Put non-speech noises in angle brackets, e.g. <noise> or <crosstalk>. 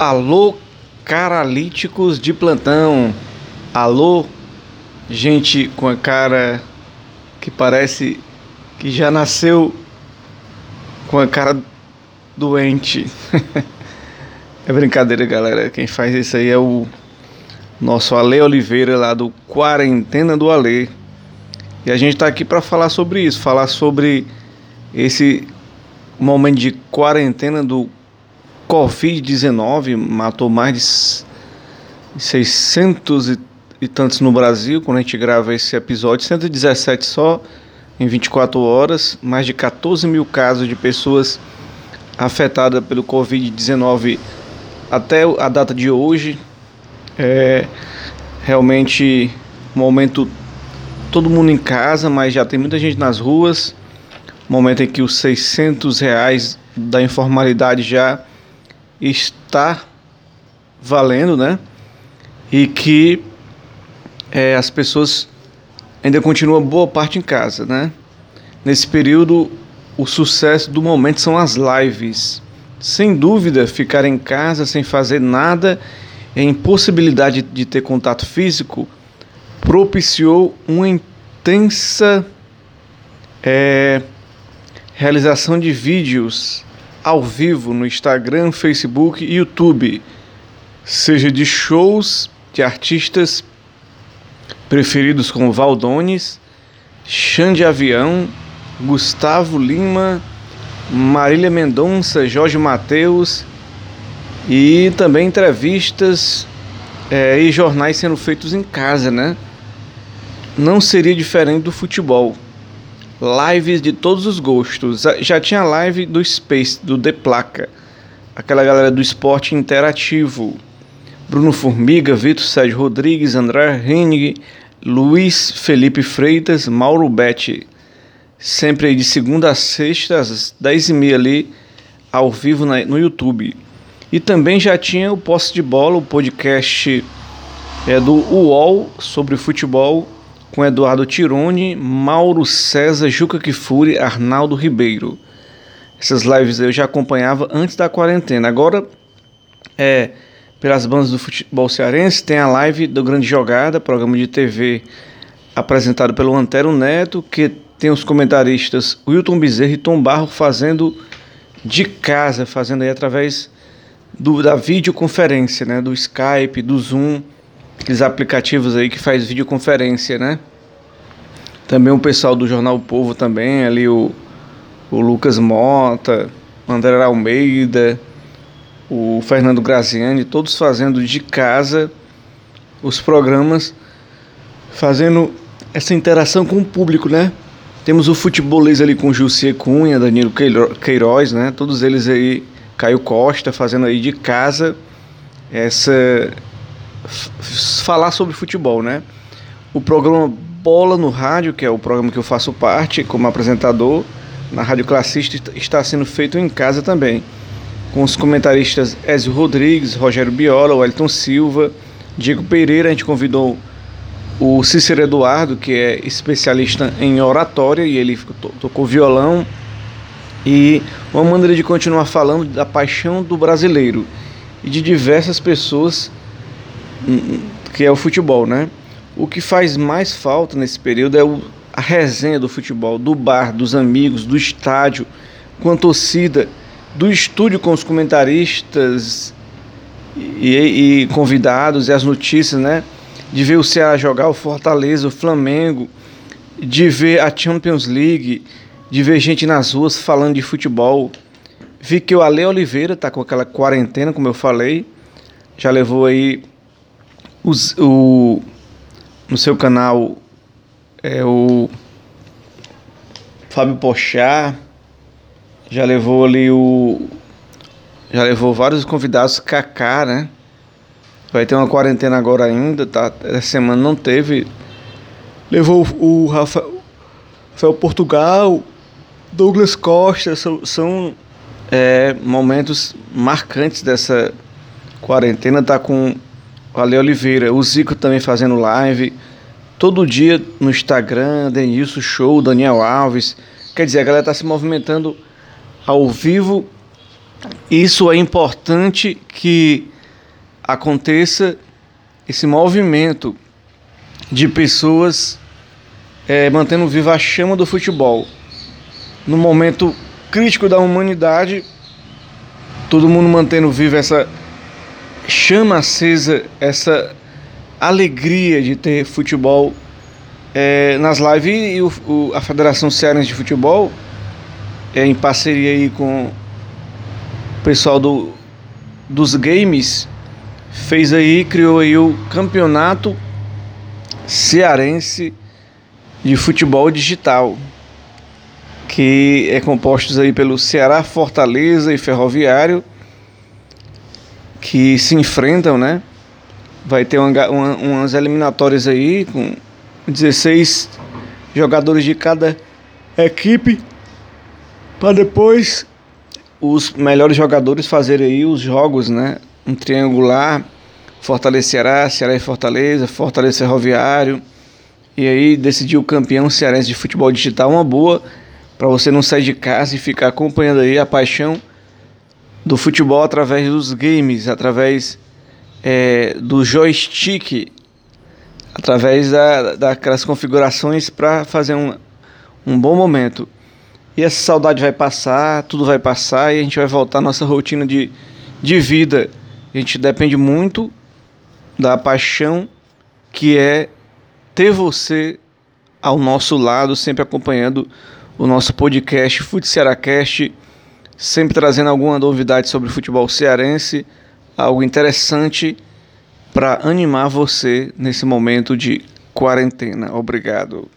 Alô, caralíticos de plantão. Alô, gente com a cara que parece que já nasceu com a cara doente. <laughs> é brincadeira, galera. Quem faz isso aí é o nosso Ale Oliveira lá do Quarentena do Ale. E a gente tá aqui para falar sobre isso, falar sobre esse momento de quarentena do Covid-19 matou mais de 600 e, tantos no Brasil, quando a gente grava esse episódio, 117 só em 24 horas, mais de 14 mil casos de pessoas afetadas pelo Covid-19 até a data de hoje. É realmente um momento todo mundo em casa, mas já tem muita gente nas ruas. Momento em que os 600 reais da informalidade já está valendo, né? E que é, as pessoas ainda continuam boa parte em casa, né? Nesse período, o sucesso do momento são as lives. Sem dúvida, ficar em casa sem fazer nada a impossibilidade de ter contato físico propiciou uma intensa é, realização de vídeos ao vivo no Instagram, Facebook e YouTube, seja de shows de artistas preferidos como Valdones, Xande Avião, Gustavo Lima, Marília Mendonça, Jorge Mateus e também entrevistas é, e jornais sendo feitos em casa, né? Não seria diferente do futebol lives de todos os gostos. Já tinha live do Space, do The Placa, aquela galera do esporte interativo. Bruno Formiga, Vitor Sérgio Rodrigues, André Hennig, Luiz Felipe Freitas, Mauro Betti. Sempre aí de segunda a sexta, às 10h30 ali, ao vivo no YouTube. E também já tinha o Posse de Bola, o podcast é, do UOL sobre futebol com Eduardo Tirone, Mauro César, Juca Kifuri, Arnaldo Ribeiro. Essas lives eu já acompanhava antes da quarentena. Agora, é, pelas bandas do futebol cearense, tem a live do Grande Jogada, programa de TV apresentado pelo Antero Neto, que tem os comentaristas Wilton Bezerra e Tom Barro fazendo de casa, fazendo aí através do, da videoconferência, né, do Skype, do Zoom aqueles aplicativos aí que faz videoconferência, né? Também o pessoal do Jornal o Povo também, ali o, o Lucas Mota, André Almeida, o Fernando Graziani, todos fazendo de casa os programas, fazendo essa interação com o público, né? Temos o futebolês ali com o José Cunha, Danilo Queiroz, né? Todos eles aí, Caio Costa, fazendo aí de casa essa falar sobre futebol, né? O programa Bola no Rádio, que é o programa que eu faço parte como apresentador, na Rádio Classista, está sendo feito em casa também, com os comentaristas Ezio Rodrigues, Rogério Biola, Wellington Silva, Diego Pereira, a gente convidou o Cícero Eduardo, que é especialista em oratória, e ele tocou violão, e uma maneira de continuar falando da paixão do brasileiro e de diversas pessoas que é o futebol, né? O que faz mais falta nesse período é o, a resenha do futebol, do bar, dos amigos, do estádio, com a torcida, do estúdio com os comentaristas e, e convidados e as notícias, né? De ver o Ceará jogar, o Fortaleza, o Flamengo, de ver a Champions League, de ver gente nas ruas falando de futebol. Vi que o Ale Oliveira tá com aquela quarentena, como eu falei, já levou aí o, no seu canal é o Fábio Pochá já levou ali o já levou vários convidados Kaká, né? Vai ter uma quarentena agora ainda, tá? Essa semana não teve. Levou o Rafael, Rafael Portugal, Douglas Costa, são, são é, momentos marcantes dessa quarentena. Tá com Valeu, Oliveira. O Zico também fazendo live. Todo dia no Instagram, Denilson Show, Daniel Alves. Quer dizer, a galera tá se movimentando ao vivo Isso é importante que aconteça esse movimento de pessoas é, mantendo viva a chama do futebol. No momento crítico da humanidade, todo mundo mantendo viva essa chama acesa, essa alegria de ter futebol é, nas lives. E o, o, a Federação Cearense de Futebol, é, em parceria aí com o pessoal do, dos games, fez aí, criou aí o campeonato cearense de futebol digital, que é composto aí pelo Ceará, Fortaleza e Ferroviário, que se enfrentam, né? Vai ter uma, uma, umas eliminatórias aí com 16 jogadores de cada equipe para depois os melhores jogadores fazerem aí os jogos, né? Um triangular, Fortaleza Ceará, Ceará e Fortaleza, Fortaleza Ferroviário. E aí decidir o campeão cearense de futebol digital, uma boa para você não sair de casa e ficar acompanhando aí a paixão do futebol através dos games, através é, do joystick através da, daquelas configurações para fazer um, um bom momento. E essa saudade vai passar, tudo vai passar e a gente vai voltar à nossa rotina de, de vida. A gente depende muito da paixão que é ter você ao nosso lado, sempre acompanhando o nosso podcast Fute Cearacast, sempre trazendo alguma novidade sobre o futebol cearense, algo interessante para animar você nesse momento de quarentena. Obrigado.